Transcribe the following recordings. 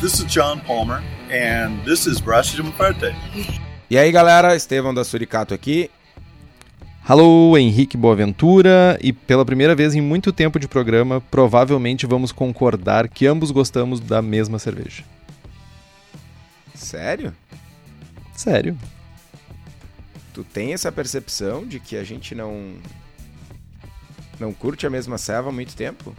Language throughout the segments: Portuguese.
This is John Palmer, and this is Brush de. E aí, galera, Estevão da Suricato aqui. Alô, Henrique Boaventura, e pela primeira vez em muito tempo de programa, provavelmente vamos concordar que ambos gostamos da mesma cerveja. Sério? Sério. Tu tem essa percepção de que a gente não não curte a mesma serva há muito tempo?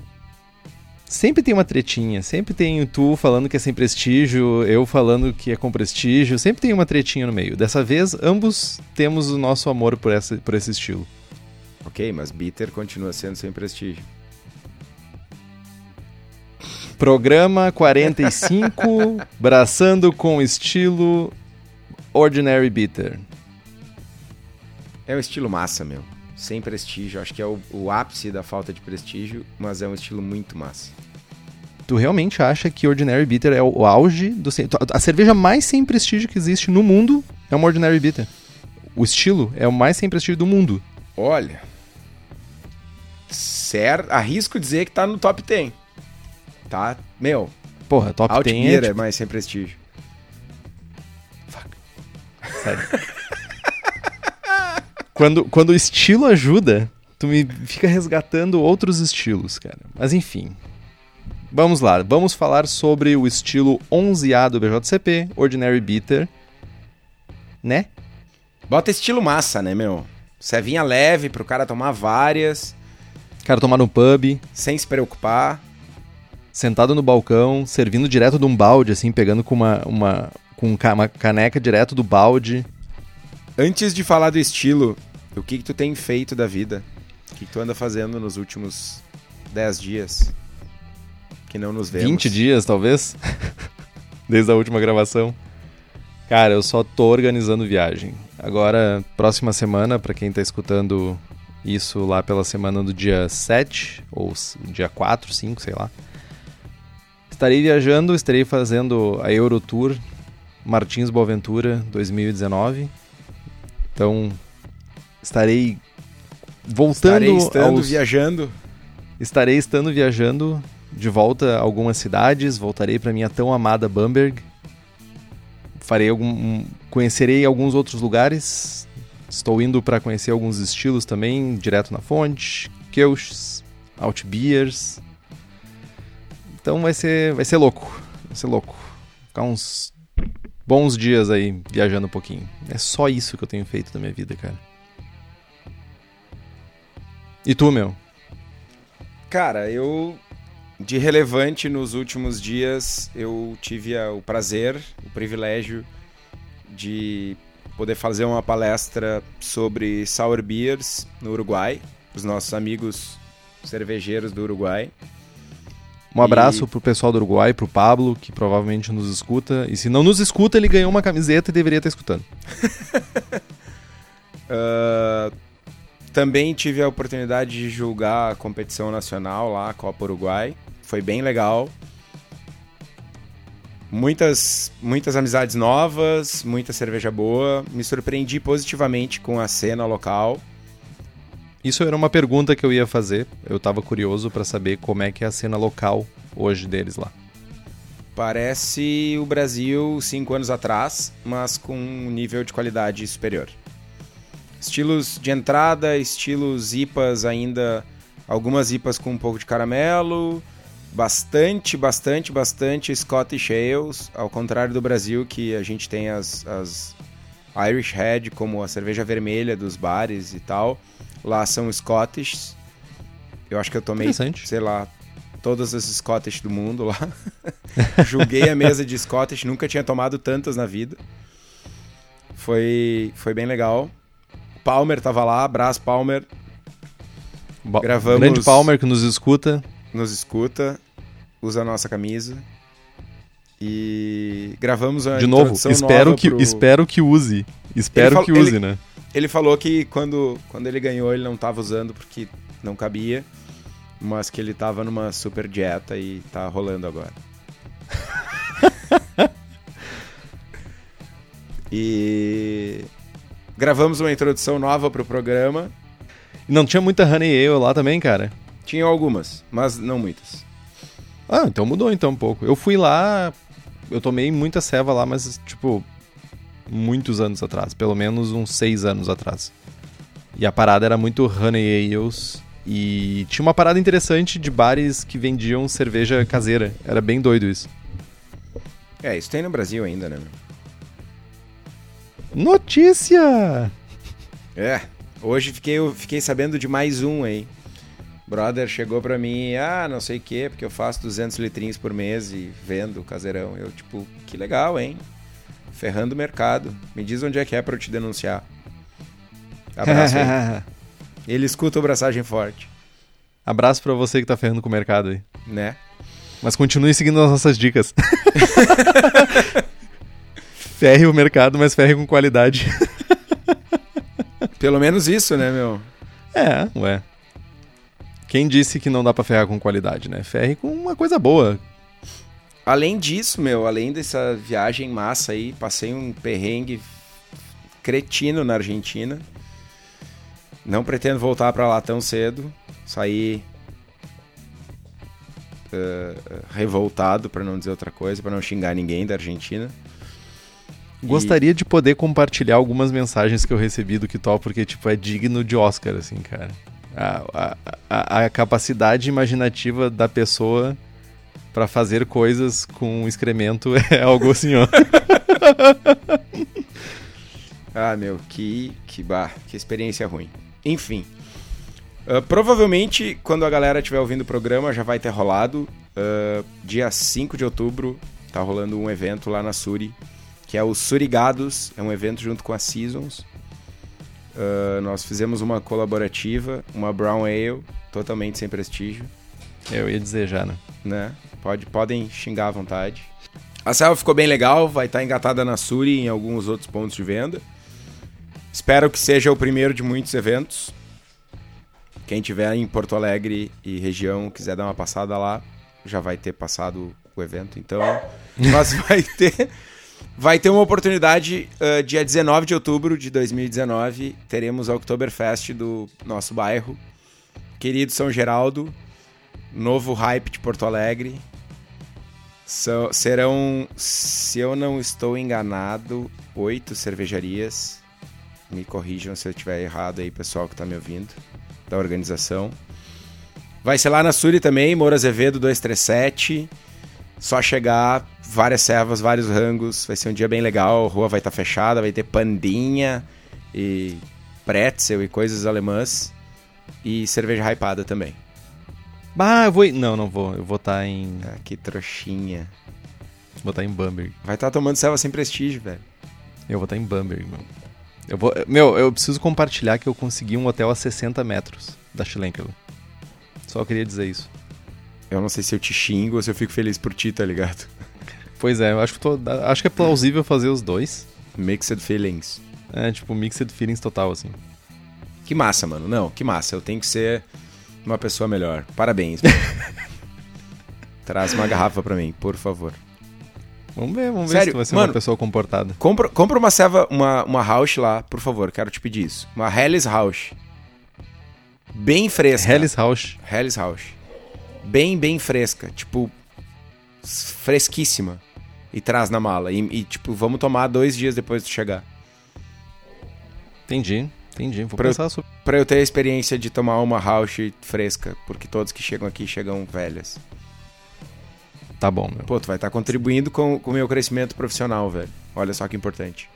Sempre tem uma tretinha, sempre tem tu falando que é sem prestígio, eu falando que é com prestígio, sempre tem uma tretinha no meio. Dessa vez, ambos temos o nosso amor por, essa, por esse estilo. Ok, mas bitter continua sendo sem prestígio. Programa 45, braçando com estilo Ordinary Bitter. É um estilo massa, meu sem prestígio. Acho que é o, o, ápice da falta de prestígio, mas é um estilo muito massa. Tu realmente acha que Ordinary Bitter é o auge do. A cerveja mais sem prestígio que existe no mundo é uma Ordinary Bitter. O estilo é o mais sem prestígio do mundo. Olha. Certo, arrisco dizer que tá no top 10. Tá? Meu. Porra, top 10 é, tipo... é mais sem prestígio. Fuck. Sério. Quando, quando o estilo ajuda, tu me fica resgatando outros estilos, cara. Mas enfim. Vamos lá, vamos falar sobre o estilo 11A do BJCP, Ordinary Bitter. Né? Bota estilo massa, né, meu? Cevinha leve pro cara tomar várias. Cara tomar no pub. Sem se preocupar. Sentado no balcão, servindo direto de um balde, assim, pegando com uma, uma, com uma caneca direto do balde. Antes de falar do estilo, o que, que tu tem feito da vida? O que, que tu anda fazendo nos últimos 10 dias? Que não nos vemos. 20 dias, talvez? Desde a última gravação. Cara, eu só tô organizando viagem. Agora, próxima semana, para quem tá escutando isso lá pela semana do dia 7, ou dia 4, 5, sei lá. Estarei viajando, estarei fazendo a Eurotour Martins Boaventura 2019. Então, Estarei voltando. Estarei estando aos... viajando. Estarei estando viajando de volta a algumas cidades. Voltarei para minha tão amada Bamberg. Farei algum, conhecerei alguns outros lugares. Estou indo para conhecer alguns estilos também, direto na fonte, Kelchs, Outbeers. Então vai ser, vai ser louco, vai ser louco. Ficar uns bons dias aí viajando um pouquinho. É só isso que eu tenho feito da minha vida, cara. E tu, meu? Cara, eu de relevante nos últimos dias eu tive o prazer, o privilégio de poder fazer uma palestra sobre sour beers no Uruguai, os nossos amigos cervejeiros do Uruguai. Um abraço e... pro pessoal do Uruguai, pro Pablo, que provavelmente nos escuta. E se não nos escuta, ele ganhou uma camiseta e deveria estar escutando. uh, Também tive a oportunidade de julgar a competição nacional lá, a Copa Uruguai. Foi bem legal. Muitas, muitas amizades novas, muita cerveja boa. Me surpreendi positivamente com a cena local. Isso era uma pergunta que eu ia fazer. Eu estava curioso para saber como é que é a cena local hoje deles lá. Parece o Brasil cinco anos atrás, mas com um nível de qualidade superior. Estilos de entrada, estilos IPAs ainda, algumas IPAs com um pouco de caramelo, bastante, bastante, bastante Scottish Ales, ao contrário do Brasil que a gente tem as, as Irish Red como a cerveja vermelha dos bares e tal. Lá são Scottish. Eu acho que eu tomei, sei lá, todas as Scottish do mundo lá. Julguei a mesa de Scottish, nunca tinha tomado tantas na vida. Foi, foi bem legal. Palmer tava lá, abraço Palmer. Ba Gravamos. Grande Palmer que nos escuta. Nos escuta, usa a nossa camisa. E gravamos a De novo, espero que, pro... espero que use. Espero que use, ele, né? Ele falou que quando, quando ele ganhou ele não tava usando porque não cabia, mas que ele tava numa super dieta e tá rolando agora. e Gravamos uma introdução nova pro programa. Não tinha muita Honey Ale lá também, cara? Tinha algumas, mas não muitas. Ah, então mudou então um pouco. Eu fui lá eu tomei muita ceva lá, mas, tipo, muitos anos atrás. Pelo menos uns seis anos atrás. E a parada era muito Honey Ales. E tinha uma parada interessante de bares que vendiam cerveja caseira. Era bem doido isso. É, isso tem no Brasil ainda, né? Notícia! É, hoje fiquei, fiquei sabendo de mais um aí. Brother chegou pra mim, ah, não sei o quê, porque eu faço 200 litrinhos por mês e vendo caseirão. Eu, tipo, que legal, hein? Ferrando o mercado. Me diz onde é que é pra eu te denunciar. Abraço aí. Ele escuta o braçagem forte, Abraço pra você que tá ferrando com o mercado aí. né? Mas continue seguindo as nossas dicas. ferre o mercado, mas ferre com qualidade. Pelo menos isso, né, meu? É, ué. Quem disse que não dá pra ferrar com qualidade, né? Ferre com uma coisa boa. Além disso, meu, além dessa viagem massa aí, passei um perrengue cretino na Argentina. Não pretendo voltar pra lá tão cedo. Saí eh, revoltado, pra não dizer outra coisa, pra não xingar ninguém da Argentina. Gostaria de poder compartilhar algumas mensagens que eu recebi do Kitó, porque, tipo, é digno de Oscar, assim, cara. A, a, a, capacidade imaginativa da pessoa pra fazer coisas com excremento é algo assim, ó. Ah, meu, que, que, bah, que experiência ruim. Enfim. Ah, provavelmente, quando a galera estiver ouvindo o programa, já vai ter rolado. Ah, dia 5 de outubro, tá rolando um evento lá na Suri, que é o Surigados. É um evento junto com a Seasons. Ah, nós fizemos uma colaborativa, uma Brown Ale, totalmente sem prestígio Eu ia dizer já, né? né? Pode, podem xingar à vontade. A selva ficou bem legal, vai estar engatada na Suri e em alguns outros pontos de venda. Espero que seja o primeiro de muitos eventos. Quem tiver em Porto Alegre e região quiser dar uma passada lá, já vai ter passado o evento, então. Mas vai ter vai ter uma oportunidade ah, dia 19 de outubro de 2019, teremos a Oktoberfest do nosso bairro. Querido São Geraldo, novo hype de Porto Alegre. So- serão, se eu não estou enganado, oito cervejarias. Me corrijam se eu estiver errado aí, pessoal que está me ouvindo, da organização. Vai ser lá na Suri também, Moura Azevedo 237. Só chegar, várias servas, vários rangos. Vai ser um dia bem legal. A rua vai estar fechada, vai ter pandinha e pretzel e coisas alemãs. E cerveja hypada também. Bah, eu vou. Não, não vou. Eu vou estar em. Ah, que trouxinha. Vou estar em Bamberg. Vai estar tomando selva sem prestígio, velho. Eu vou estar em Bamberg, meu. Eu vou. Meu, eu preciso compartilhar que eu consegui um hotel a 60 metros da Schlenkerla. Só queria dizer isso. Eu não sei se eu te xingo ou se eu fico feliz por ti, tá ligado? Pois é, eu acho que, tô, acho que é plausível fazer os dois. Mixed feelings. É, tipo, mixed feelings total, assim. Que massa, mano. Não, que massa. Eu tenho que ser uma pessoa melhor. Parabéns. Traz uma garrafa pra mim, por favor. Vamos ver, vamos ver Sério, se tu vai ser mano. uma pessoa comportada. Compra, compra uma ceva, uma, uma house lá, por favor. Quero te pedir isso. Uma Helles House. Bem fresca. Hellis House. Helles House. Bem, bem fresca. Tipo, fresquíssima. E traz na mala. E, e, tipo, vamos tomar dois dias depois de chegar. Entendi, entendi. Vou Pra eu- pensar sobre. Pra eu ter a experiência de tomar uma house fresca. Porque todos que chegam aqui chegam velhas. Tá bom, meu. Pô, tu vai estar contribuindo com o meu crescimento profissional, velho. Olha só que importante.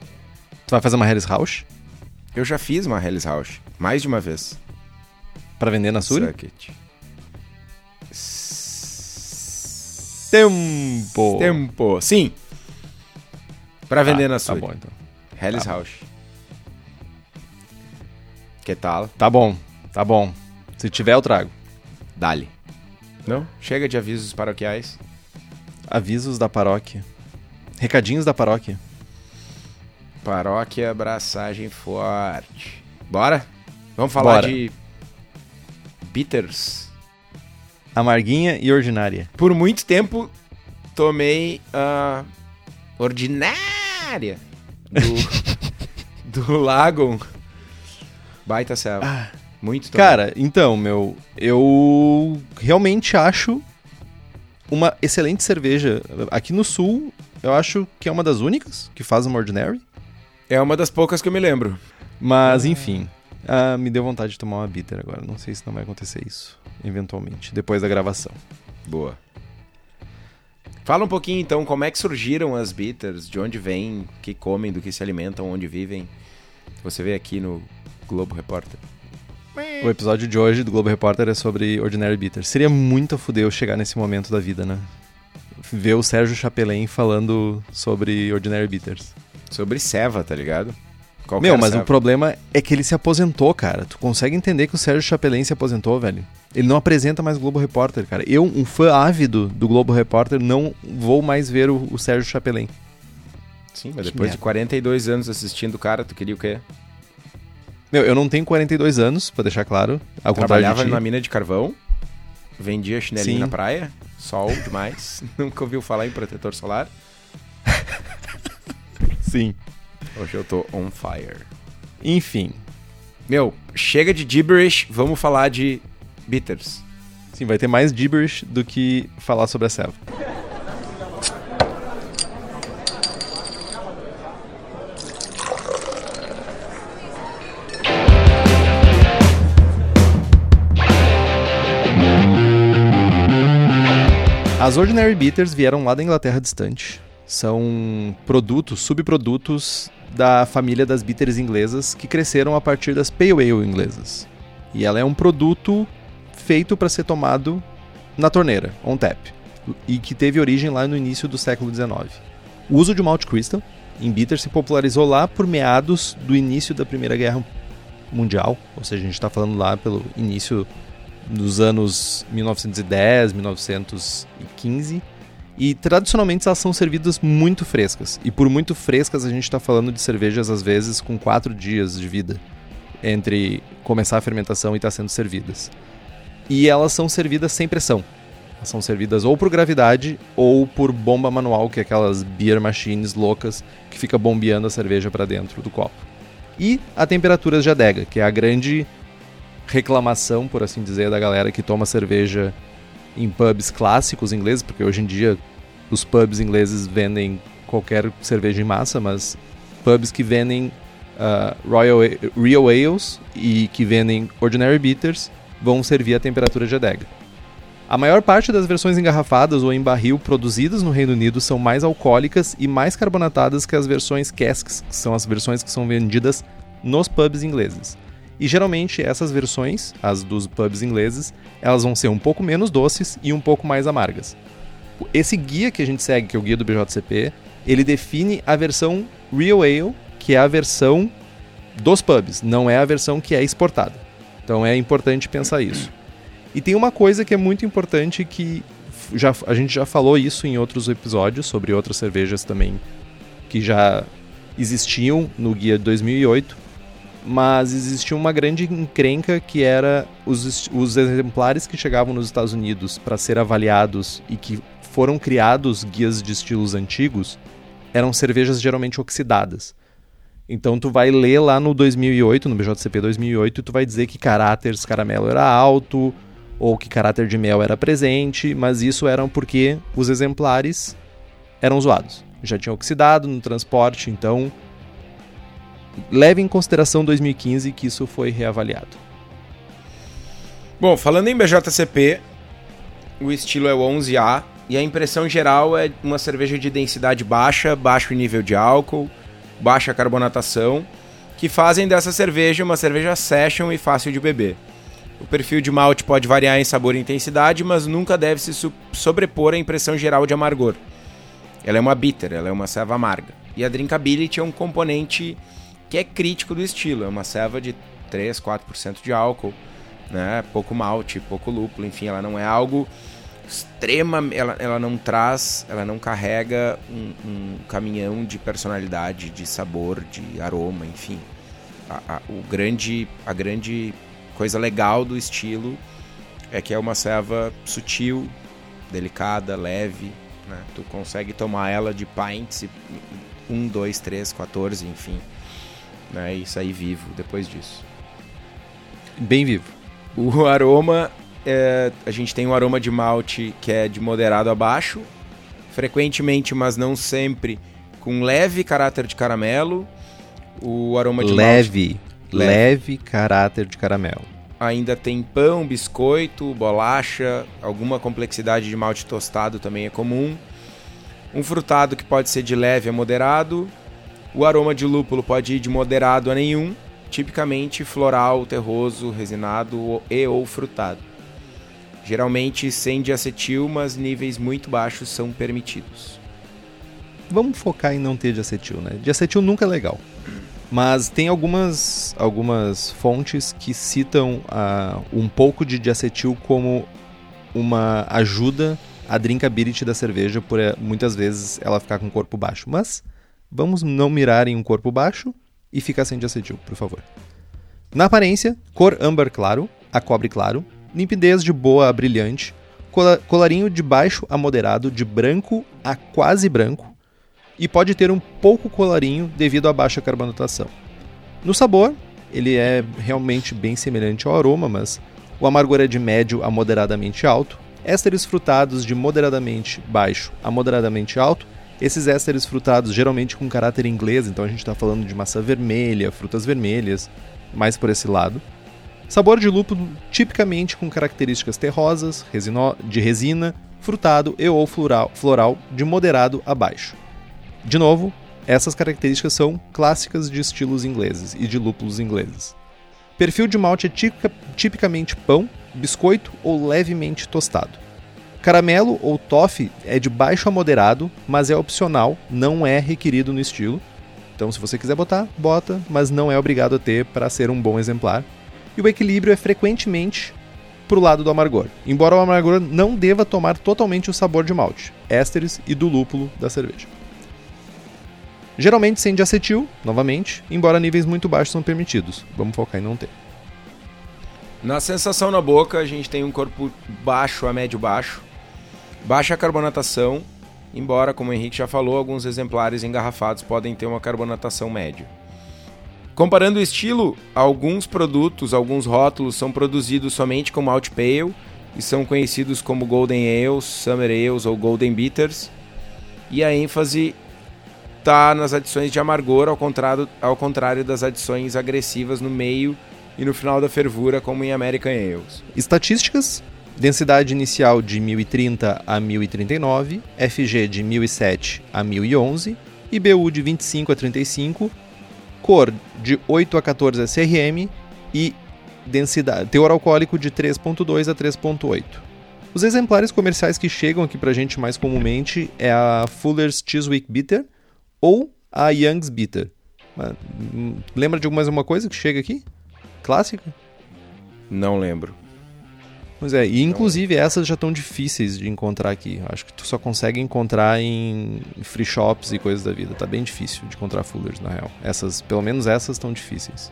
Tu vai fazer uma Hellis House Eu já fiz uma Helles House. Mais de uma vez. pra vender na Suri? Suck Tempo! Tempo. Sim. Pra vender Ah, na Tá Suri. bom, então. Helles Tá. House. Que tal? Tá bom, tá bom. Se tiver, eu trago. Dali. Não? Chega de avisos paroquiais. Avisos da paróquia. Recadinhos da paróquia. Paróquia Abraçagem Forte. Bora? Vamos falar Bora. de bitters. Amarguinha e ordinária. Por muito tempo tomei a ordinária do, do Lagon. Baita selva. Muito tomei. Cara, então, meu, eu realmente acho uma excelente cerveja. Aqui no sul, Eu acho que é uma das únicas que faz uma Ordinary. É uma das poucas que eu me lembro. Mas, enfim. Ah, me deu vontade de tomar uma bitter agora. Não sei se não vai acontecer isso, eventualmente, depois da gravação. Boa. Fala um pouquinho então como é que surgiram as bitters, de onde vêm, que comem, do que se alimentam, onde vivem. Você vê aqui no Globo Repórter. O episódio de hoje do Globo Repórter é sobre Ordinary Bitter. Seria muito a fuder eu chegar nesse momento da vida, né? Ver o Sérgio Chapelain falando sobre Ordinary Bitters. Sobre ceva, tá ligado? Qual Meu, mas o problema é que ele se aposentou, cara. Tu consegue entender que o Sérgio Chapelain se aposentou, velho? Ele não apresenta mais o Globo Repórter, cara. Eu, um fã ávido do Globo Repórter, não vou mais ver o, o Sérgio Chapelain. Sim, mas depois de merda. 42 anos assistindo o cara, tu queria o quê? Meu, eu não tenho 42 anos, pra deixar claro. Ao Trabalhava numa mina de carvão, vendia chinelinho Sim. na praia, sol demais, nunca ouviu falar em protetor solar. Sim. Hoje eu tô on fire. Enfim. Meu, chega de gibberish, vamos falar de bitters. Sim, vai ter mais gibberish do que falar sobre a Seva. As Ordinary Bitters vieram lá da Inglaterra distante. São produtos, subprodutos da família das bitters inglesas que cresceram a partir das Pale Ale inglesas. E ela é um produto feito para ser tomado na torneira, on tap, e que teve origem lá no início do século XIX. O uso de malt crystal em bitter se popularizou lá por meados do início da Primeira Guerra Mundial, ou seja, a gente está falando lá pelo início dos anos 1910, 1915, e tradicionalmente elas são servidas muito frescas. E por muito frescas a gente está falando de cervejas às vezes com quatro dias de vida entre começar a fermentação e estar sendo servidas. E elas são servidas sem pressão. Elas são servidas ou por gravidade ou por bomba manual, que é aquelas beer machines loucas que fica bombeando a cerveja para dentro do copo. E a temperaturas de adega, que é a grande reclamação, por assim dizer, da galera que toma cerveja em pubs clássicos ingleses, porque hoje em dia os pubs ingleses vendem qualquer cerveja em massa, mas pubs que vendem uh, Royal Real Ales e que vendem Ordinary Bitters vão servir a temperatura de adega. A maior parte das versões engarrafadas ou em barril produzidas no Reino Unido são mais alcoólicas e mais carbonatadas que as versões casks, que são as versões que são vendidas nos pubs ingleses. E geralmente essas versões, as dos pubs ingleses, elas vão ser um pouco menos doces e um pouco mais amargas. Esse guia que a gente segue, que é o guia do BJCP, ele define a versão Real Ale, que é a versão dos pubs, não é a versão que é exportada. Então é importante pensar isso. E tem uma coisa que é muito importante que já, a gente já falou isso em outros episódios sobre outras cervejas também que já existiam no guia de 2008, mas existia uma grande encrenca que era os, os exemplares que chegavam nos Estados Unidos para ser avaliados e que foram criados guias de estilos antigos eram cervejas geralmente oxidadas. Então tu vai ler lá no 2008, no BJCP 2008, e tu vai dizer que caráter caramelo era alto ou que caráter de mel era presente, mas isso eram porque os exemplares eram zoados. Já tinham oxidado no transporte, então leve em consideração 2015 que isso foi reavaliado. Bom, falando em BJCP, o estilo é o 11A e a impressão geral é uma cerveja de densidade baixa, baixo nível de álcool, baixa carbonatação, que fazem dessa cerveja uma cerveja session e fácil de beber. O perfil de malte pode variar em sabor e intensidade, mas nunca deve se sobrepor à impressão geral de amargor. Ela é uma bitter, ela é uma ceva amarga. E a drinkability é um componente que é crítico do estilo, é uma ceva de 3, 4% de álcool, né? Pouco malte, pouco lúpulo, enfim, ela não é algo extrema, ela, ela não traz, ela não carrega um, um caminhão de personalidade, de sabor, de aroma, enfim. A, a- o grande, a grande coisa legal do estilo é que é uma ceva sutil, delicada, leve, né? Tu consegue tomar ela de pints, 1, 2, 3, 14, enfim, né? E sair vivo depois disso. Bem vivo. O aroma, é, a gente tem um aroma de malte que é de moderado a baixo, frequentemente, mas não sempre, com leve caráter de caramelo. O aroma de leve, malte, leve, leve caráter de caramelo. Ainda tem pão, biscoito, bolacha, alguma complexidade de malte tostado também é comum. Um frutado que pode ser de leve a moderado. O aroma de lúpulo pode ir de moderado a nenhum, tipicamente floral, terroso, resinado e ou frutado. Geralmente sem diacetil, mas níveis muito baixos são permitidos. Vamos focar em não ter diacetil, né? Diacetil nunca é legal. Mas tem algumas, algumas fontes que citam uh, um pouco de diacetil como uma ajuda à drinkability da cerveja, por eh, muitas vezes ela ficar com corpo baixo. Mas vamos não mirar em um corpo baixo e ficar sem diacetil, por favor. Na aparência, cor âmbar claro, a cobre claro, limpidez de boa a brilhante, colarinho de baixo a moderado, de branco a quase branco, e pode ter um pouco colarinho devido à baixa carbonatação. No sabor, ele é realmente bem semelhante ao aroma, mas o amargor é de médio a moderadamente alto, ésteres frutados de moderadamente baixo a moderadamente alto, esses ésteres frutados geralmente com caráter inglês, então a gente está falando de maçã vermelha, frutas vermelhas, mais por esse lado. Sabor de lúpulo tipicamente com características terrosas, resino... de resina, frutado e ou floral, floral de moderado a baixo. De novo, essas características são clássicas de estilos ingleses e de lúpulos ingleses. Perfil de malte é tipicamente pão, biscoito ou levemente tostado. Caramelo ou toffee é de baixo a moderado, mas é opcional, não é requerido no estilo. Então, se você quiser botar, bota, mas não é obrigado a ter para ser um bom exemplar e o equilíbrio é frequentemente para o lado do amargor, embora o amargor não deva tomar totalmente o sabor de malte, ésteres e do lúpulo da cerveja. Geralmente sem diacetil, novamente, embora níveis muito baixos são permitidos. Vamos focar em não ter. Na sensação na boca, a gente tem um corpo baixo a médio baixo, baixa carbonatação, embora, como o Henrique já falou, alguns exemplares engarrafados podem ter uma carbonatação média. Comparando o estilo, alguns produtos, alguns rótulos são produzidos somente com malt pale e são conhecidos como Golden Ales, Summer Ales ou Golden Bitters. E a ênfase está nas adições de amargor, ao contrário, ao contrário das adições agressivas no meio e no final da fervura, como em American Ales. Estatísticas: densidade inicial de 1030 a 1039, FG de 1007 a 1011, IBU de 25 a 35 cor de 8 a 14 SRM e densidade, teor alcoólico de 3.2 a 3.8. Os exemplares comerciais que chegam aqui pra gente mais comumente é a Fuller's Chiswick Bitter ou a Young's Bitter. Hum, lembra de mais uma coisa que chega aqui? Clássica? Não lembro. Pois é, e inclusive essas já estão difíceis de encontrar aqui. Acho que tu só consegue encontrar em free shops e coisas da vida. Tá bem difícil de encontrar Fullers, na real. Essas, pelo menos essas estão difíceis.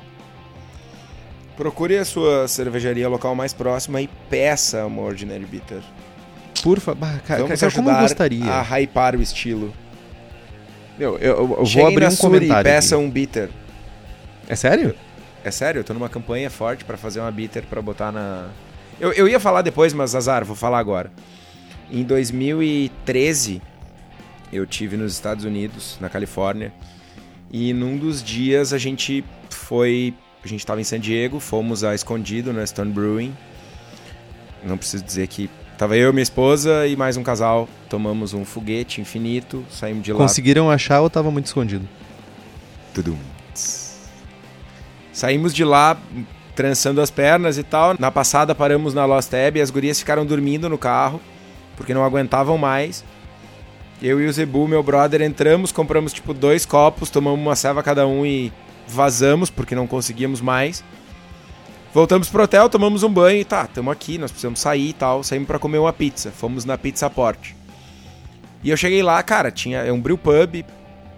Procure a sua cervejaria local mais próxima e peça uma Ordinary Bitter. Por favor, cara, Vamos cara, como eu gostaria. a hypar o estilo. Meu, eu, eu, eu vou abrir um comentário. e peça aqui. um bitter. É sério? É sério, eu tô numa campanha forte para fazer uma bitter para botar na eu, eu ia falar depois, mas azar, vou falar agora. Em 2013, eu tive nos Estados Unidos, na Califórnia, e num dos dias a gente foi. A gente estava em San Diego, fomos a escondido no Stone Brewing. Não preciso dizer que Tava eu, minha esposa e mais um casal. Tomamos um foguete infinito, saímos de lá. Conseguiram achar ou tava muito escondido? Tudum. Saímos de lá trançando as pernas e tal. Na passada paramos na Lost Tab e as gurias ficaram dormindo no carro, porque não aguentavam mais. Eu e o Zebu, meu brother, entramos, compramos tipo dois copos, tomamos uma ceva cada um e vazamos, porque não conseguíamos mais. Voltamos pro hotel, tomamos um banho e tá, tamo aqui, nós precisamos sair e tal. Saímos para comer uma pizza, fomos na Pizza Porte. E eu cheguei lá, cara, tinha é um brew pub,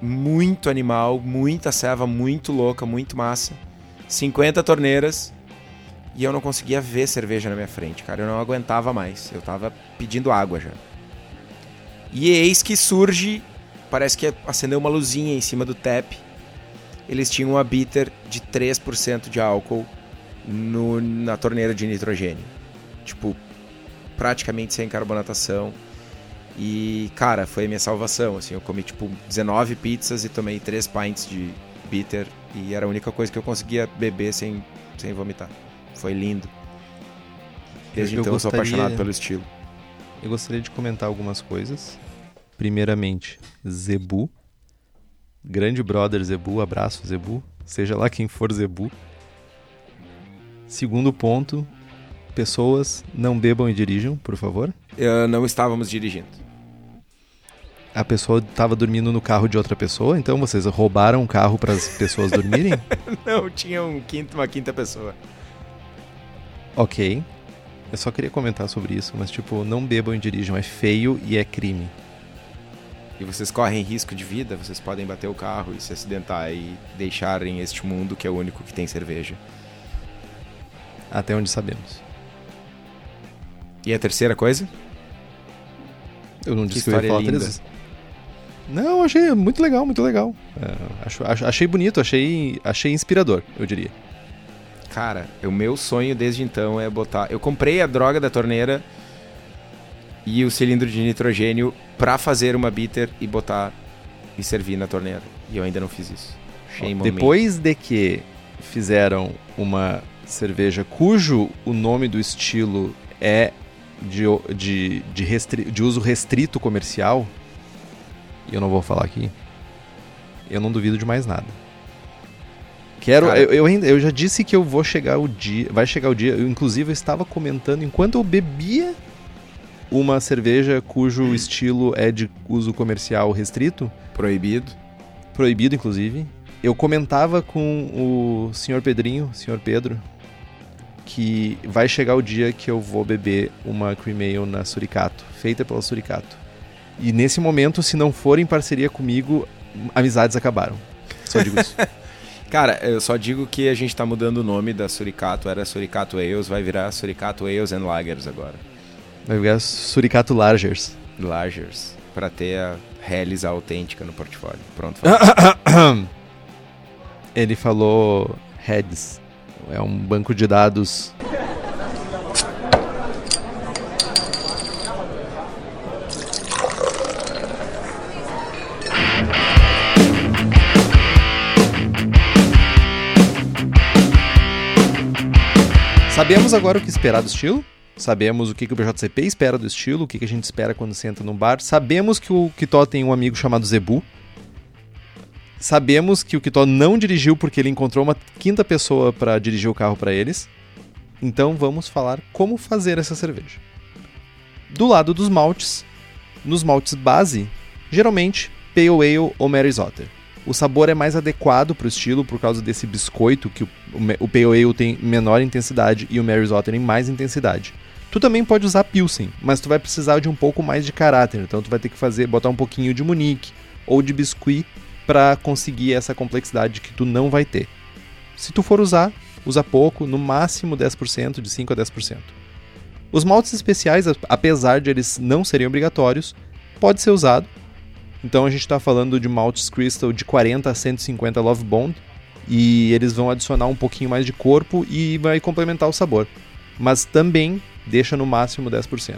muito animal, muita ceva, muito louca, muito massa. 50 torneiras e eu não conseguia ver cerveja na minha frente, cara. Eu não aguentava mais. Eu tava pedindo água já. E eis que surge, parece que acendeu uma luzinha em cima do tap. Eles tinham uma bitter de 3% de álcool no, na torneira de nitrogênio. Tipo, praticamente sem carbonatação. E, cara, foi a minha salvação, assim, eu comi, tipo, 19 pizzas e tomei 3 pints de bitter e era a única coisa que eu conseguia beber sem, sem vomitar. Foi lindo. Desde Eu então eu sou gostaria- apaixonado pelo estilo. Eu gostaria de comentar algumas coisas. Primeiramente, Zebu. Grande brother Zebu, abraço Zebu. Seja lá quem for Zebu. Segundo ponto, pessoas não bebam e dirijam, por favor. Uh, não estávamos dirigindo. A pessoa estava dormindo no carro de outra pessoa, então vocês roubaram o carro para as pessoas dormirem? Não, tinha um quinto, uma quinta pessoa. ok. Eu só queria comentar sobre isso, mas tipo, não bebam e dirijam, é feio e é crime. E vocês correm risco de vida, vocês podem bater o carro e se acidentar e deixarem este mundo que é o único que tem cerveja. Até onde sabemos. E a terceira coisa? Eu não Que disse que, eu ia falar linda. três. Não, achei muito legal, muito legal. É, acho- acho- achei bonito, achei, achei inspirador, eu diria. Cara, o meu sonho desde então é botar. Eu comprei a droga da torneira e o cilindro de nitrogênio pra fazer uma bitter e botar e servir na torneira. E eu ainda não fiz isso. Shame. Depois de que fizeram uma cerveja cujo o nome do estilo é de, de, de, restri- de uso restrito comercial, e eu não vou falar aqui, eu não duvido de mais nada. Quero, Cara- eu, eu, ainda, eu já disse que eu vou chegar o dia, vai chegar o dia, eu inclusive eu estava comentando enquanto eu bebia uma cerveja cujo estilo é de uso comercial restrito, Proibido. proibido inclusive. Eu comentava com o senhor Pedrinho, senhor Pedro, que vai chegar o dia que eu vou beber uma cream ale na Suricato, feita pela Suricato. E nesse momento, se não for em parceria comigo, amizades acabaram. Só digo isso. Cara, eu só digo que a gente tá mudando o nome da Suricato, era Suricato Ales, vai virar Suricato Ales and Lagers agora. Vai virar Suricato Largers. Lagers. Pra ter a Helles autêntica no portfólio. Pronto. Ele falou Heads. É um banco de dados. Sabemos agora o que esperar do estilo. Sabemos o que, que o BJCP espera do estilo, o que, que a gente espera quando senta num bar. Sabemos que o Kitó tem um amigo chamado Zebu. Sabemos que o Kitó não dirigiu porque ele encontrou uma quinta pessoa para dirigir o carro para eles. Então vamos falar como fazer essa cerveja. Do lado dos maltes, nos maltes base, geralmente Pale Ale ou Mary's Otter. O sabor é mais adequado para o estilo por causa desse biscoito que o, Pale Ale tem menor intensidade e o Mary's Otter tem mais intensidade. Tu também pode usar Pilsen, mas tu vai precisar de um pouco mais de caráter, então tu vai ter que fazer botar um pouquinho de Munique ou de biscuit para conseguir essa complexidade que tu não vai ter. Se tu for usar, usa pouco, no máximo 10%, de 5 a 10%. Os maltes especiais, apesar de eles não serem obrigatórios, pode ser usado. Então a gente está falando de maltes crystal de 40 a 150 Love Bond e eles vão adicionar um pouquinho mais de corpo e vai complementar o sabor. Mas também deixa no máximo 10%.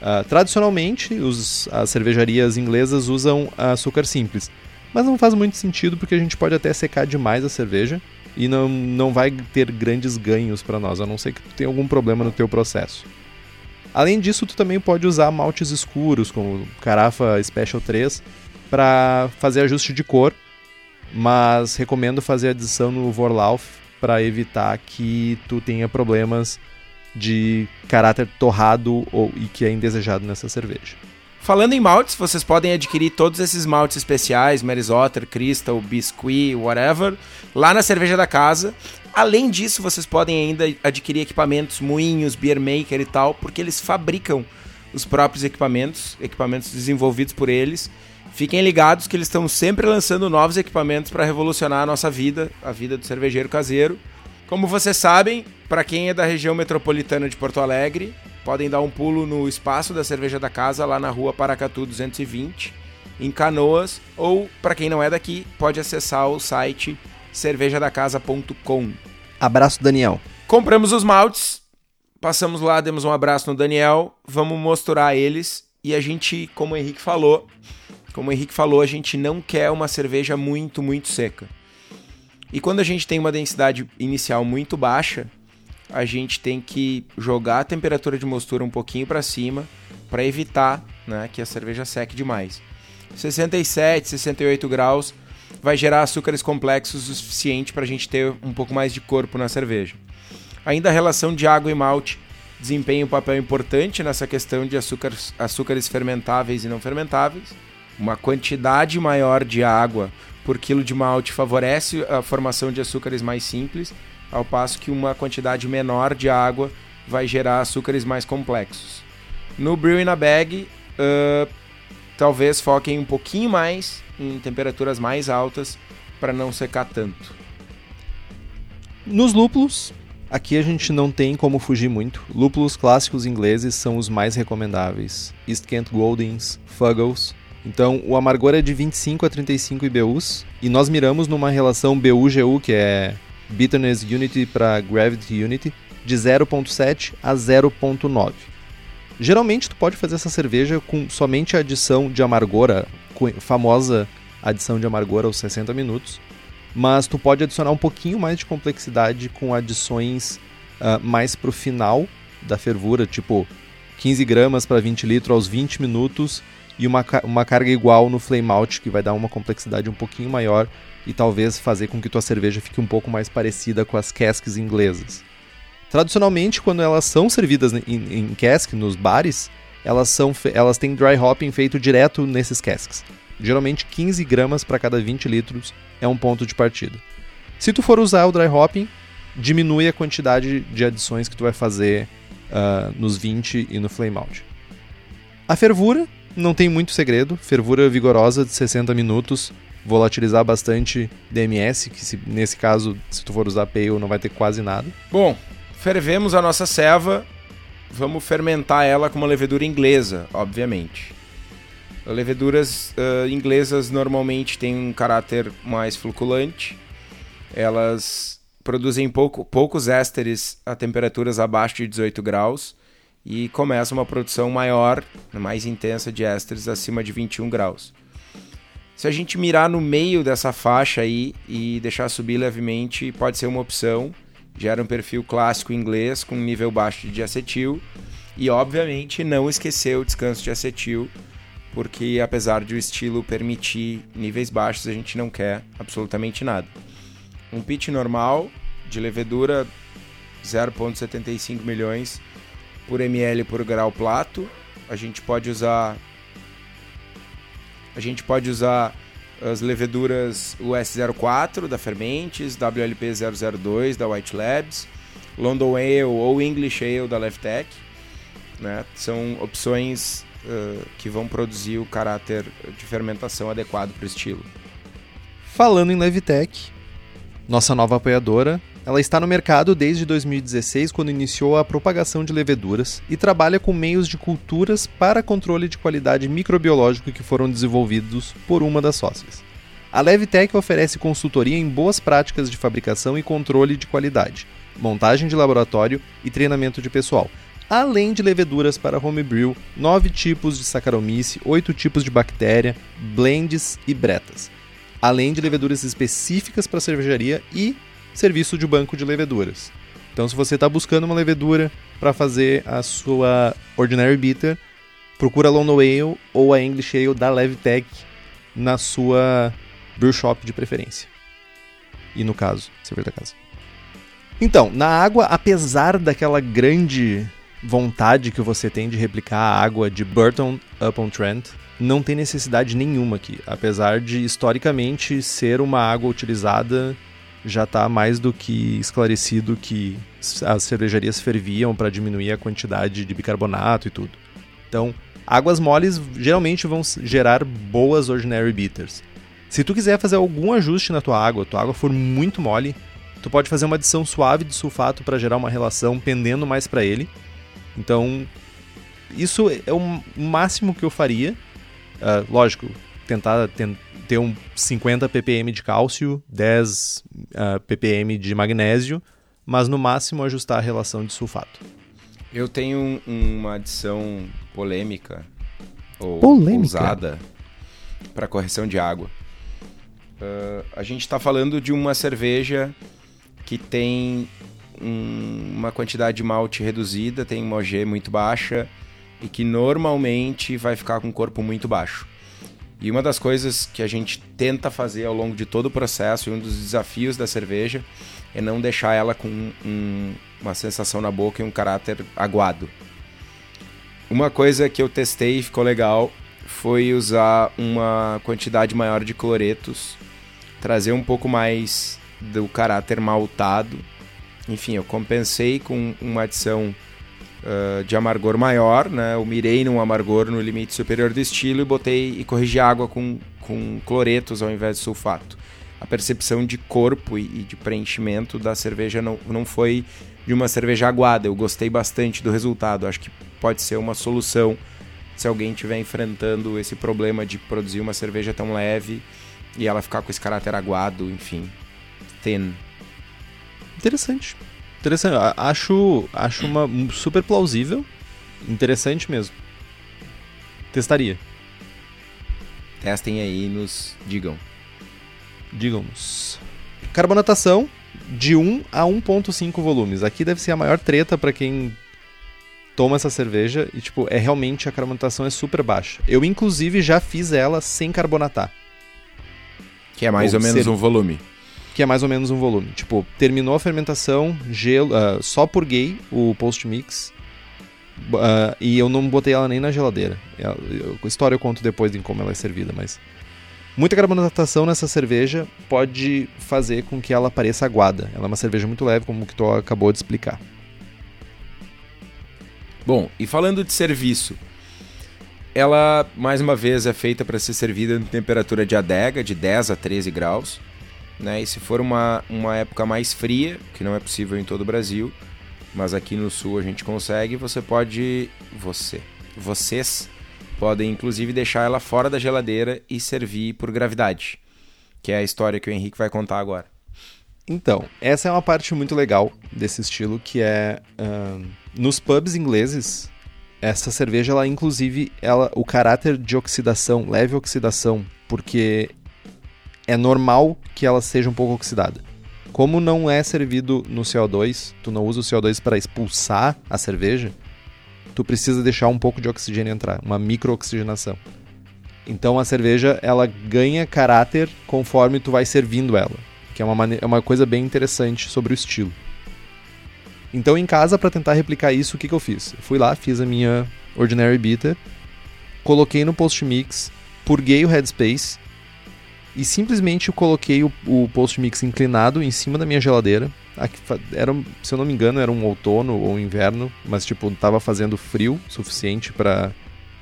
Ah, tradicionalmente, os- as cervejarias inglesas usam açúcar simples, mas não faz muito sentido porque a gente pode até secar demais a cerveja e não, não vai ter grandes ganhos para nós, a não ser que tu tenha algum problema no teu processo. Além disso, tu também pode usar maltes escuros, como Carafa Special 3, para fazer ajuste de cor, mas recomendo fazer adição no Vorlauf para evitar que tu tenha problemas de caráter torrado ou, e que é indesejado nessa cerveja. Falando em maltes, vocês podem adquirir todos esses maltes especiais, Mary's Otter, Crystal, Biscuit, whatever, lá na Cerveja da Casa. Além disso, vocês podem ainda adquirir equipamentos, moinhos, beer maker e tal, porque eles fabricam os próprios equipamentos, equipamentos desenvolvidos por eles. Fiquem ligados que eles estão sempre lançando novos equipamentos para revolucionar a nossa vida, a vida do cervejeiro caseiro. Como vocês sabem, para quem é da região metropolitana de Porto Alegre, podem dar um pulo no espaço da Cerveja da Casa, lá na rua Paracatu 220, em Canoas, ou para quem não é daqui, pode acessar o site cervejadacasa.com. Abraço, Daniel. Compramos os maltes, passamos lá, demos um abraço no Daniel, vamos mostrar eles e a gente, como o Henrique falou, como o Henrique falou, a gente não quer uma cerveja muito, muito seca. E quando a gente tem uma densidade inicial muito baixa, a gente tem que jogar a temperatura de mostura um pouquinho para cima para evitar né, que a cerveja seque demais. 67, 68 graus vai gerar açúcares complexos o suficiente para a gente ter um pouco mais de corpo na cerveja. Ainda a relação de água e malte desempenha um papel importante nessa questão de açúcares, açúcares fermentáveis e não fermentáveis. Uma quantidade maior de água por quilo de malte favorece a formação de açúcares mais simples, ao passo que uma quantidade menor de água vai gerar açúcares mais complexos. No Brew na Bag, uh, talvez foquem um pouquinho mais em temperaturas mais altas para não secar tanto. Nos lúpulos, aqui a gente não tem como fugir muito. Lúpulos clássicos ingleses são os mais recomendáveis. East Kent Goldings, Fuggles. Então, o amargor é de 25 a 35 IBUs e nós miramos numa relação BU-GU, que é Bitterness Unity para Gravity Unity, de 0.7 a 0.9. Geralmente tu pode fazer essa cerveja com somente a adição de amargor, a famosa adição de amargor aos 60 minutos, mas tu pode adicionar um pouquinho mais de complexidade com adições uh, mais pro final da fervura, tipo 15 gramas para 20 litros aos 20 minutos e uma, uma carga igual no flame out, que vai dar uma complexidade um pouquinho maior e talvez fazer com que tua cerveja fique um pouco mais parecida com as casks inglesas. Tradicionalmente, quando elas são servidas em, em cask, nos bares, elas, são elas têm dry hopping feito direto nesses casks. Geralmente 15 gramas para cada 20 litros é um ponto de partida. Se tu for usar o dry hopping, diminui a quantidade de adições que tu vai fazer uh, nos 20 e no flame out. A fervura não tem muito segredo, fervura vigorosa de 60 minutos, volatilizar bastante DMS, que se, nesse caso, se tu for usar Pale, não vai ter quase nada. Bom, fervemos a nossa ceva, vamos fermentar ela com uma levedura inglesa, obviamente. Leveduras uh, inglesas normalmente têm um caráter mais fluculante, elas produzem pouco, poucos ésteres a temperaturas abaixo de 18 graus e começa uma produção maior, mais intensa de ésteres acima de 21 graus. Se a gente mirar no meio dessa faixa aí e deixar subir levemente, pode ser uma opção gera um perfil clássico inglês com nível baixo de acetil e obviamente não esquecer o descanso de acetil, porque apesar de o estilo permitir níveis baixos, a gente não quer absolutamente nada. Um pitch normal de levedura 0.75 milhões por ml por grau plato. A gente pode usar a gente pode usar as leveduras US04 da Fermentes, WLP002 da White Labs, London Ale ou English Ale da Leftech. Né? São opções uh, que vão produzir o caráter de fermentação adequado para o estilo. Falando em Levtech, nossa nova apoiadora, ela está no mercado desde 2016, quando iniciou a propagação de leveduras e trabalha com meios de culturas para controle de qualidade microbiológico que foram desenvolvidos por uma das sócias. A Levtech oferece consultoria em boas práticas de fabricação e controle de qualidade, montagem de laboratório e treinamento de pessoal, além de leveduras para homebrew, nove tipos de Saccharomyces, oito tipos de bactéria, blends e bretas, além de leveduras específicas para cervejaria e serviço de banco de leveduras. Então, se você está buscando uma levedura para fazer a sua Ordinary Bitter, procura a London Ale ou a English Ale da Levtech na sua brew shop de preferência. E no caso, cerveja da casa. Então, na água, apesar daquela grande vontade que você tem de replicar a água de Burton upon Trent, não tem necessidade nenhuma aqui, apesar de historicamente ser uma água utilizada já está mais do que esclarecido que as cervejarias ferviam para diminuir a quantidade de bicarbonato e tudo. Então, águas moles geralmente vão gerar boas ordinary bitters. Se tu quiser fazer algum ajuste na tua água, tua água for muito mole, tu pode fazer uma adição suave de sulfato para gerar uma relação pendendo mais para ele. Então, isso é o máximo que eu faria. Uh, lógico, tentar, ter um 50 ppm de cálcio, 10 uh, ppm de magnésio, mas no máximo ajustar a relação de sulfato. Eu tenho uma adição polêmica ou Polêmica. usada para correção de água. Uh, a gente está falando de uma cerveja que tem um, uma quantidade de malte reduzida, tem uma OG muito baixa e que normalmente vai ficar com um corpo muito baixo. E uma das coisas que a gente tenta fazer ao longo de todo o processo e um dos desafios da cerveja é não deixar ela com um, uma sensação na boca e um caráter aguado. Uma coisa que eu testei e ficou legal foi usar uma quantidade maior de cloretos, trazer um pouco mais do caráter maltado. Enfim, eu compensei com uma adição uh, de amargor maior, né? Eu mirei num amargor no limite superior do estilo e botei e corrigi água com, com cloretos ao invés de sulfato. A percepção de corpo e, e de preenchimento da cerveja não, não foi de uma cerveja aguada. Eu gostei bastante do resultado. Acho que pode ser uma solução se alguém estiver enfrentando esse problema de produzir uma cerveja tão leve e ela ficar com esse caráter aguado, enfim, thin. Interessante. Interessante. Acho, acho uma super plausível. Interessante mesmo. Testaria. Testem aí e nos digam. Digamos. Carbonatação de 1 a 1.5 volumes. Aqui deve ser a maior treta para quem toma essa cerveja e tipo, é realmente a carbonatação é super baixa. Eu inclusive já fiz ela sem carbonatar. Que é mais ou, ou menos ser... um volume que é mais ou menos um volume. Tipo, terminou a fermentação, gelo, uh, só purguei o post-mix uh, e eu não botei ela nem na geladeira. A história eu conto depois de como ela é servida, mas... Muita carbonatação nessa cerveja pode fazer com que ela pareça aguada. Ela é uma cerveja muito leve, como o que tu acabou de explicar. Bom, e falando de serviço, ela mais uma vez é feita para ser servida em temperatura de adega, de 10 a 13 graus. Né? E se for uma, uma época mais fria, que não é possível em todo o Brasil, mas aqui no sul a gente consegue, você pode. Você. Vocês podem inclusive deixar ela fora da geladeira e servir por gravidade. Que é a história que o Henrique vai contar agora. Então, essa é uma parte muito legal desse estilo, que é uh, nos pubs ingleses, essa cerveja, ela inclusive, ela, o caráter de oxidação, leve oxidação, porque é normal que ela seja um pouco oxidada. Como não é servido no CO2, tu não usa o CO2 para expulsar a cerveja, tu precisa deixar um pouco de oxigênio entrar, uma microoxigenação. Então a cerveja ela ganha caráter conforme tu vai servindo ela, que é uma, é uma coisa bem interessante sobre o estilo. Então em casa para tentar replicar isso, o que, que eu fiz? Eu fui lá, fiz a minha Ordinary Bitter, coloquei no post mix, purguei o headspace e simplesmente eu coloquei o, o post mix inclinado em cima da minha geladeira. Aqui, era, se eu não me engano, era um outono ou inverno, mas tipo, tava fazendo frio suficiente para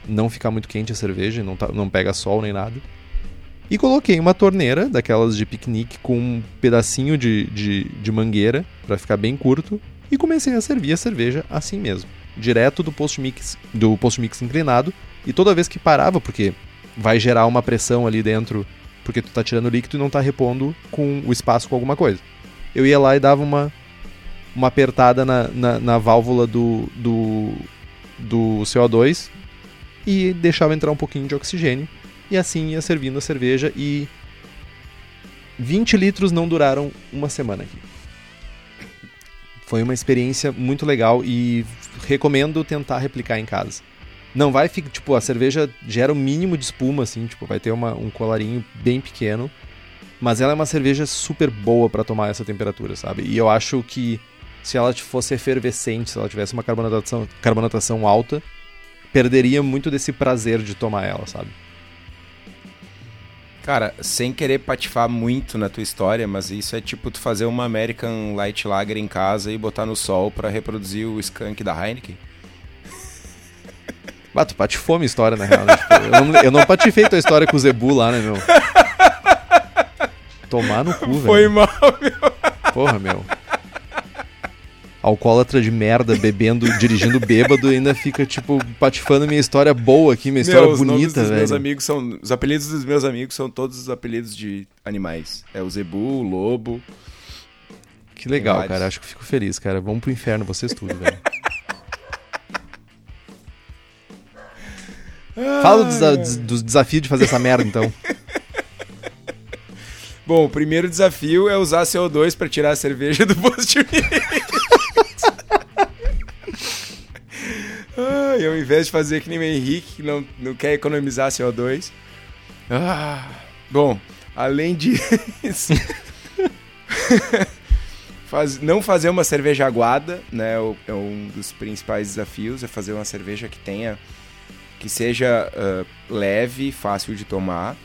não ficar muito quente a cerveja, não, tá, não pega sol nem nada. E coloquei uma torneira, daquelas de piquenique, com um pedacinho de, de, de mangueira, para ficar bem curto, e comecei a servir a cerveja assim mesmo, direto do post mix, do post mix inclinado, e toda vez que parava, porque vai gerar uma pressão ali dentro porque tu tá tirando líquido e não tá repondo com o espaço com alguma coisa. Eu ia lá e dava uma, uma apertada na, na, na válvula do, do, do CO2 e deixava entrar um pouquinho de oxigênio. E assim ia servindo a cerveja e 20 litros não duraram uma semana aqui. Foi uma experiência muito legal e recomendo tentar replicar em casa. Não vai ficar, tipo, a cerveja gera o mínimo de espuma, assim, tipo, vai ter uma, um colarinho bem pequeno. Mas ela é uma cerveja super boa para tomar essa temperatura, sabe? E eu acho que se ela fosse efervescente, se ela tivesse uma carbonatação, carbonatação alta, perderia muito desse prazer de tomar ela, sabe? Cara, sem querer patifar muito na tua história, mas isso é tipo tu fazer uma American Light Lager em casa e botar no sol para reproduzir o skunk da Heineken. Ah, tu patifou minha história, na real. Né? Tipo, eu, não, eu não patifei tua história com o Zebu lá, né, meu? Tomar no cu, velho. Foi mal, meu. Porra, meu. Alcoólatra de merda, bebendo, dirigindo bêbado ainda fica, tipo, patifando minha história boa aqui, minha história meu, bonita, velho. Meus amigos são, os apelidos dos meus amigos são todos os apelidos de animais. É o Zebu, o Lobo. Que legal, cara. Acho que fico feliz, cara. Vamos pro inferno, vocês tudo, velho. Fala dos, des- dos desafios de fazer essa merda, então. Bom, o primeiro desafio é usar CO2 para tirar a cerveja do post Ai, ao invés de fazer que nem o Henrique, que não, não quer economizar CO2. Ah, bom, além disso, faz, não fazer uma cerveja aguada, né? É um dos principais desafios, é fazer uma cerveja que tenha, que seja ah, leve, fácil de tomar,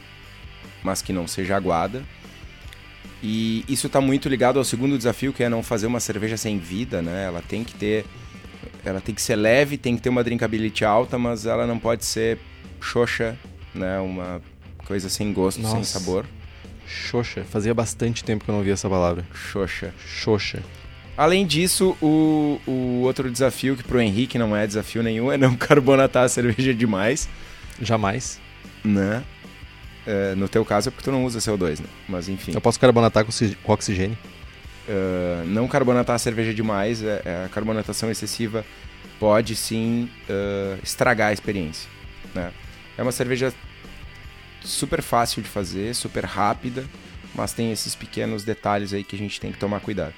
mas que não seja aguada. E isso está muito ligado ao segundo desafio, que é não fazer uma cerveja sem vida, né? Ela tem que ter, ela tem que ser leve, tem que ter uma drinkability alta, mas ela não pode ser xoxa, né? Uma coisa sem gosto, sem Nossa. sabor. Xoxa. Fazia bastante tempo que eu não via essa palavra. Xoxa. Xoxa. Além disso, o, o outro desafio, que pro Henrique não é desafio nenhum, é não carbonatar a cerveja demais, Jamais. né? É, no teu caso é porque tu não usa CO2, né? Mas enfim. Eu posso carbonatar com oxi- com oxigênio. Uh, não carbonatar a cerveja demais, é- é, a carbonatação excessiva pode sim uh, estragar a experiência. né? É uma cerveja super fácil de fazer, super rápida, mas tem esses pequenos detalhes aí que a gente tem que tomar cuidado.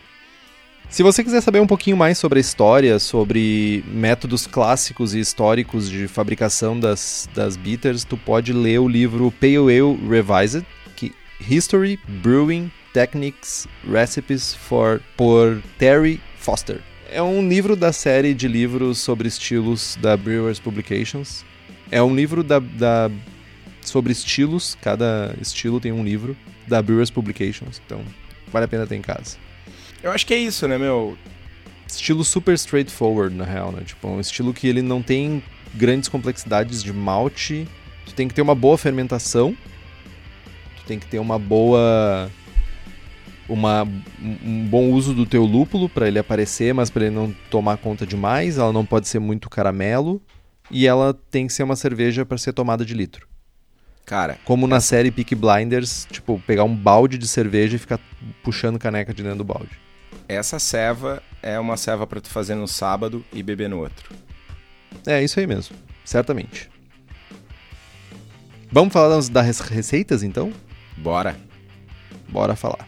Se você quiser saber um pouquinho mais sobre a história, sobre métodos clássicos e históricos de fabricação das, das bitters, tu pode ler o livro Pale Ale Revised, que History, Brewing, Techniques, Recipes for, por Terry Foster. É um livro da série de livros sobre estilos da Brewers Publications. É um livro da, da- sobre estilos, cada estilo tem um livro da Brewers Publications, então vale a pena ter em casa Eu acho que é isso, né, meu? estilo super straightforward, na real, né? Tipo, um estilo que ele não tem grandes complexidades de malte. Tu tem que ter uma boa fermentação. Tu tem que ter uma boa uma um bom uso do teu lúpulo para ele aparecer, mas para ele não tomar conta demais, ela não pode ser muito caramelo e ela tem que ser uma cerveja para ser tomada de litro. Cara, Como na série Peaky Blinders, tipo, pegar um balde de cerveja e ficar puxando caneca de dentro do balde. Essa ceva é uma ceva pra tu fazer no sábado e beber no outro. É isso aí mesmo, certamente. Vamos falar das receitas então? Bora! Bora falar.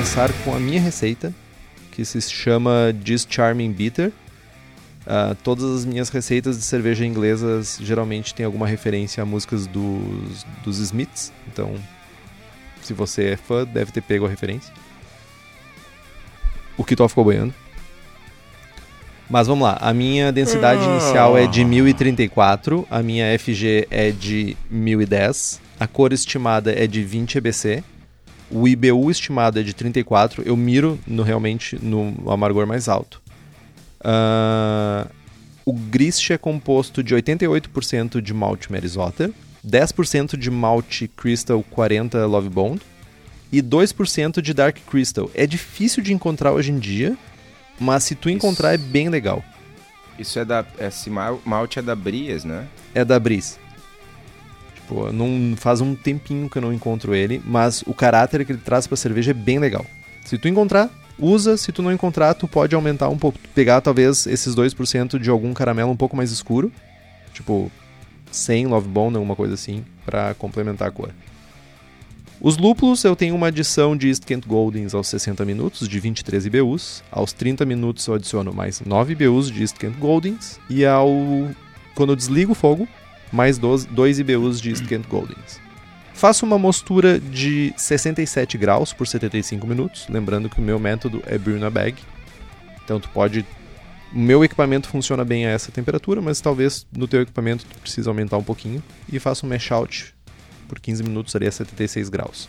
Começar com a minha receita, que se chama Discharming Bitter. Ah, todas as minhas receitas de cerveja inglesas geralmente têm alguma referência a músicas dos, dos Smiths, então se você é fã, deve ter pego a referência. O Kitó ficou boiando. Mas vamos lá, a minha densidade inicial é de 1034, a minha FG é de 1010, a cor estimada é de 20 EBC, o IBU estimado é de 34, eu miro no, realmente no amargor mais alto. Ah, o grist é composto de 88% de malte Merisotter, 10% de malte Crystal 40 Love Bond e 2% de Dark Crystal. É difícil de encontrar hoje em dia, mas se tu encontrar é bem legal. Isso é da. Esse mal- malte é da Brias, né? É da Brice. Tipo, não faz um tempinho que eu não encontro ele, mas o caráter que ele traz pra cerveja é bem legal. Se tu encontrar, usa. Se tu não encontrar, tu pode aumentar um pouco. Pegar talvez esses 2% de algum caramelo um pouco mais escuro. Tipo, 100 Love Bone, alguma coisa assim, pra complementar a cor. Os lúpulos, eu tenho uma adição de East Kent Goldings aos 60 minutos, de 23 IBUs. Aos 30 minutos eu adiciono mais 9 IBUs de East Kent Goldings. E ao... quando eu desligo o fogo, mais 12, 2 IBUs de East Kent Goldings. Faço uma mostura de 67 graus por 75 minutos, lembrando que o meu método é brew bag. Então tu pode... O meu equipamento funciona bem a essa temperatura, mas talvez no teu equipamento tu precise aumentar um pouquinho. E faço um mash out por 15 minutos ali a 76 graus.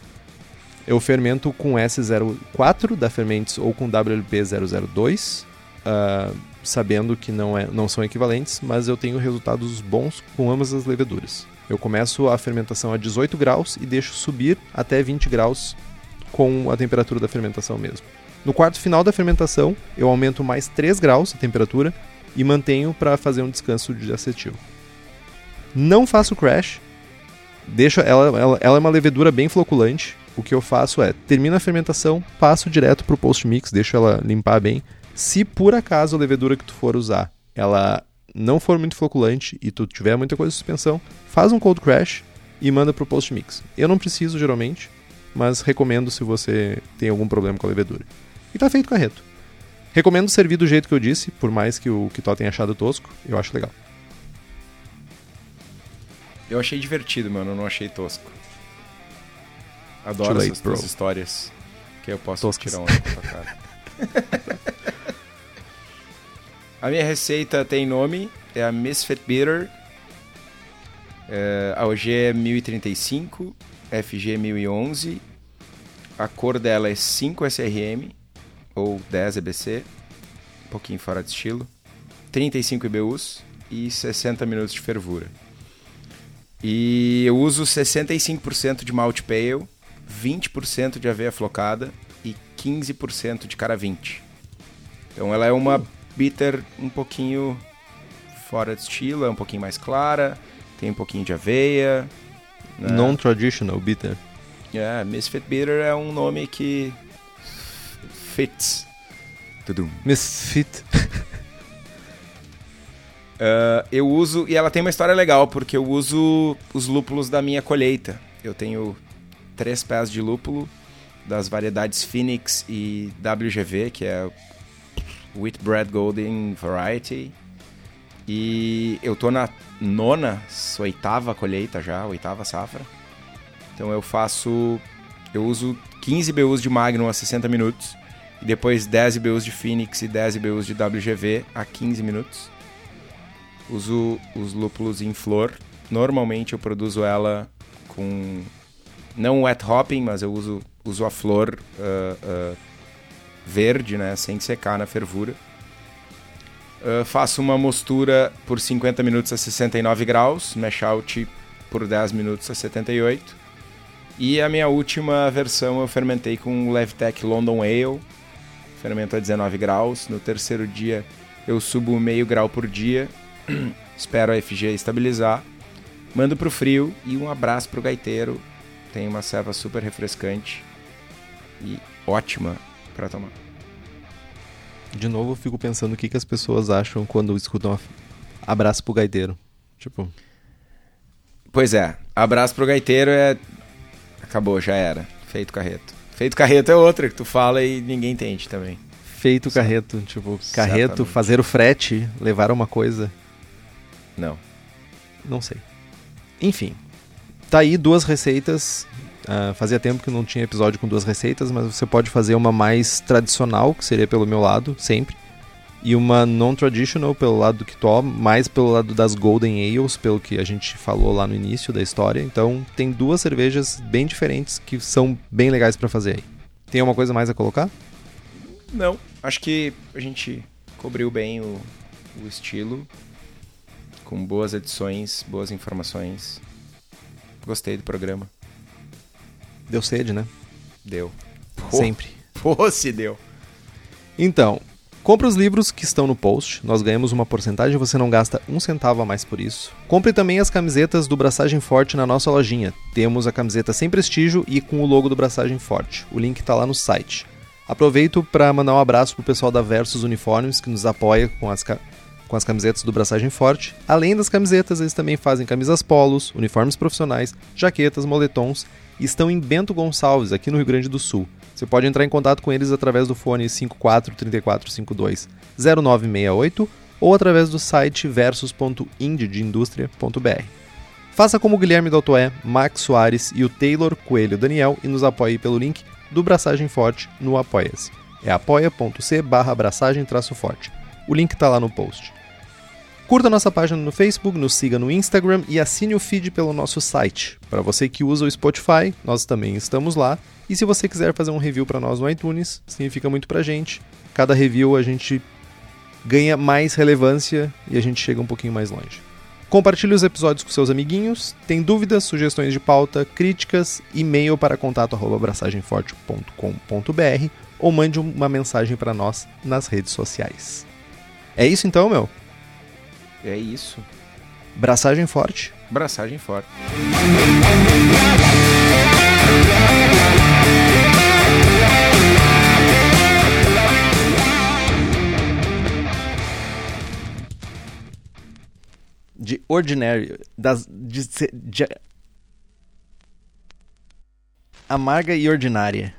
Eu fermento com S04 da Fermentes ou com WLP002, ah, sabendo que não, é, não são equivalentes, mas eu tenho resultados bons com ambas as leveduras. Eu começo a fermentação a 18 graus e deixo subir até 20 graus com a temperatura da fermentação mesmo. No quarto final da fermentação, eu aumento mais 3 graus a temperatura e mantenho para fazer um descanso de acetil. Não faço crash. Deixa ela, ela, ela é uma levedura bem floculante. O que eu faço é, termina a fermentação, passo direto pro post mix, deixo ela limpar bem. Se por acaso a levedura que tu for usar, ela não for muito floculante e tu tiver muita coisa de suspensão, faz um cold crash e manda pro post mix. Eu não preciso geralmente, mas recomendo se você tem algum problema com a levedura. E tá feito carreto. Recomendo servir do jeito que eu disse, por mais que o Kitó tenha achado tosco, eu acho legal. Eu achei divertido, mano, eu não achei tosco. Adoro late, essas histórias que eu posso Toscas. tirar onda da tua cara. a minha receita tem nome, é a Misfit Bitter. É, a OG é 1035, FG 1011. A cor dela é 5 SRM ou 10 EBC, um pouquinho fora de estilo. 35 IBUs e 60 minutos de fervura. E eu uso 65% de malte pale, 20% de aveia flocada e 15% de cara 20. Então ela é uma bitter um pouquinho fora de estilo, é um pouquinho mais clara, tem um pouquinho de aveia. né? Non-traditional bitter. É, Misfit Bitter é um nome que fits. Tudum. Misfit. Ah, eu uso, e ela tem uma história legal, porque eu uso os lúpulos da minha colheita. Eu tenho três pés de lúpulo das variedades Phoenix e WGV, que é Wheatbread Golden Variety. E eu tô na nona, oitava colheita já, oitava safra. Então eu faço. Eu uso 15 BUs de Magnum a 60 minutos. E depois 10 BUs de Phoenix e 10 BUs de WGV a 15 minutos. Uso os lúpulos em flor. Normalmente eu produzo ela com. Não wet hopping, mas eu uso, uso a flor ah, ah, verde, né? Sem secar na fervura. Ah, faço uma mostura por 50 minutos a 69 graus, mash out por 10 minutos a 78. E a minha última versão eu fermentei com Levtech London Ale, fermento a 19 graus. No terceiro dia eu subo meio grau por dia, espero a FG estabilizar, mando pro frio e um abraço pro gaiteiro. Tem uma serva super refrescante e ótima para tomar. De novo, eu fico pensando o que, que as pessoas acham quando escutam abraço pro gaiteiro. Tipo, Pois é, abraço pro gaiteiro é. Acabou, já era. Feito carreto. Feito carreto é outra que tu fala e ninguém entende também. feito o carreto. Tipo, carreto, Exatamente. fazer o frete, levar uma coisa. Não. Não sei. Enfim, tá aí duas receitas. Ah, fazia tempo que não tinha episódio com duas receitas, mas você pode fazer uma mais tradicional, que seria pelo meu lado, sempre. E uma non-traditional pelo lado do Kitó, mais pelo lado das Golden Ales, pelo que a gente falou lá no início da história. Então tem duas cervejas bem diferentes que são bem legais pra fazer aí. Tem alguma coisa mais a colocar? Não. Acho que a gente cobriu bem o, o estilo. Com boas edições, boas informações. Gostei do programa. Deu sede, né? Deu. Sempre. Pô, se deu. Então, compre os livros que estão no post, nós ganhamos uma porcentagem e você não gasta um centavo a mais por isso. Compre também as camisetas do Braçagem Forte na nossa lojinha. Temos a camiseta sem prestígio e com o logo do Braçagem Forte. O link está lá no site. Aproveito para mandar um abraço pro pessoal da Versus Uniformes que nos apoia com as, ca- com as camisetas do Braçagem Forte. Além das camisetas, eles também fazem camisas polos, uniformes profissionais, jaquetas, moletons e estão em Bento Gonçalves, aqui no Rio Grande do Sul. Você pode entrar em contato com eles através do fone 54 3452 0968 ou através do site versus.indie.indústria.br. Faça como o Guilherme Daltoé, Max Soares e o Taylor Coelho Daniel e nos apoie pelo link do Braçagem Forte no Apoia-se. É apoia.c barra forte. O link está lá no post. Curta nossa página no Facebook, nos siga no Instagram e assine o feed pelo nosso site. Para você que usa o Spotify, nós também estamos lá. E se você quiser fazer um review para nós no iTunes, significa muito pra gente. Cada review a gente ganha mais relevância e a gente chega um pouquinho mais longe. Compartilhe os episódios com seus amiguinhos. Tem dúvidas, sugestões de pauta, críticas, e-mail para contato@abraçagemforte.com.br ou mande uma mensagem para nós nas redes sociais. É isso então, meu. É isso. Braçagem forte. Braçagem fora. De ordinário. Das, de, de, amarga e ordinária.